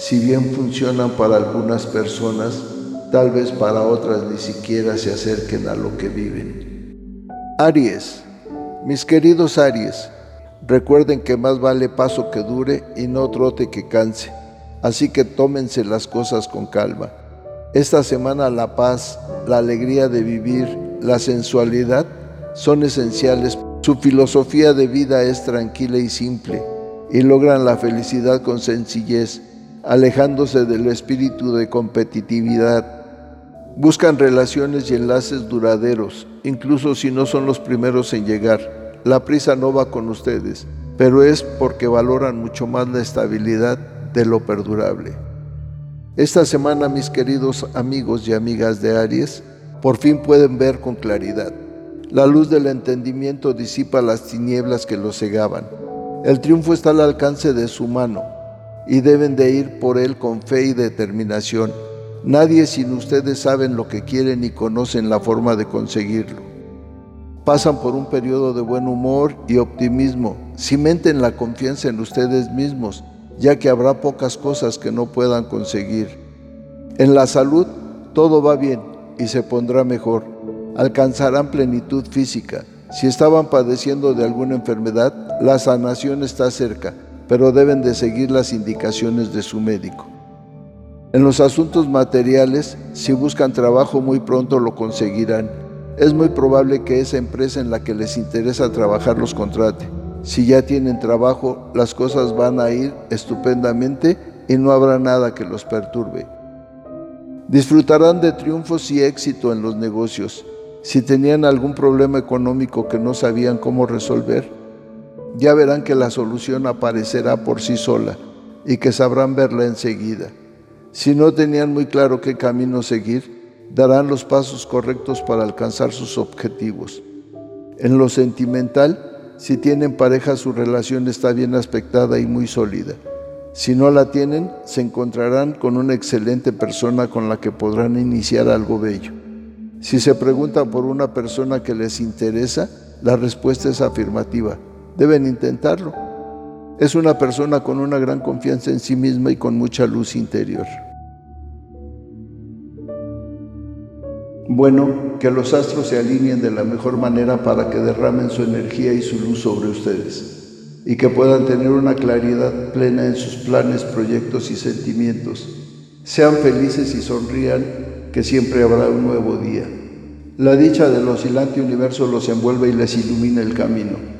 si bien funcionan para algunas personas, tal vez para otras ni siquiera se acerquen a lo que viven. Aries, mis queridos Aries, Recuerden que más vale paso que dure y no trote que canse. Así que tómense las cosas con calma. Esta semana la paz, la alegría de vivir, la sensualidad son esenciales. Su filosofía de vida es tranquila y simple y logran la felicidad con sencillez, alejándose del espíritu de competitividad. Buscan relaciones y enlaces duraderos, incluso si no son los primeros en llegar. La prisa no va con ustedes, pero es porque valoran mucho más la estabilidad de lo perdurable. Esta semana, mis queridos amigos y amigas de Aries, por fin pueden ver con claridad. La luz del entendimiento disipa las tinieblas que los cegaban. El triunfo está al alcance de su mano y deben de ir por él con fe y determinación. Nadie sin ustedes saben lo que quieren y conocen la forma de conseguirlo pasan por un periodo de buen humor y optimismo. Cimenten la confianza en ustedes mismos, ya que habrá pocas cosas que no puedan conseguir. En la salud todo va bien y se pondrá mejor. Alcanzarán plenitud física. Si estaban padeciendo de alguna enfermedad, la sanación está cerca, pero deben de seguir las indicaciones de su médico. En los asuntos materiales, si buscan trabajo muy pronto lo conseguirán es muy probable que esa empresa en la que les interesa trabajar los contrate. Si ya tienen trabajo, las cosas van a ir estupendamente y no habrá nada que los perturbe. Disfrutarán de triunfos y éxito en los negocios. Si tenían algún problema económico que no sabían cómo resolver, ya verán que la solución aparecerá por sí sola y que sabrán verla enseguida. Si no tenían muy claro qué camino seguir, darán los pasos correctos para alcanzar sus objetivos. En lo sentimental, si tienen pareja, su relación está bien aspectada y muy sólida. Si no la tienen, se encontrarán con una excelente persona con la que podrán iniciar algo bello. Si se preguntan por una persona que les interesa, la respuesta es afirmativa. Deben intentarlo. Es una persona con una gran confianza en sí misma y con mucha luz interior. Bueno, que los astros se alineen de la mejor manera para que derramen su energía y su luz sobre ustedes y que puedan tener una claridad plena en sus planes, proyectos y sentimientos. Sean felices y sonrían, que siempre habrá un nuevo día. La dicha del oscilante universo los envuelve y les ilumina el camino.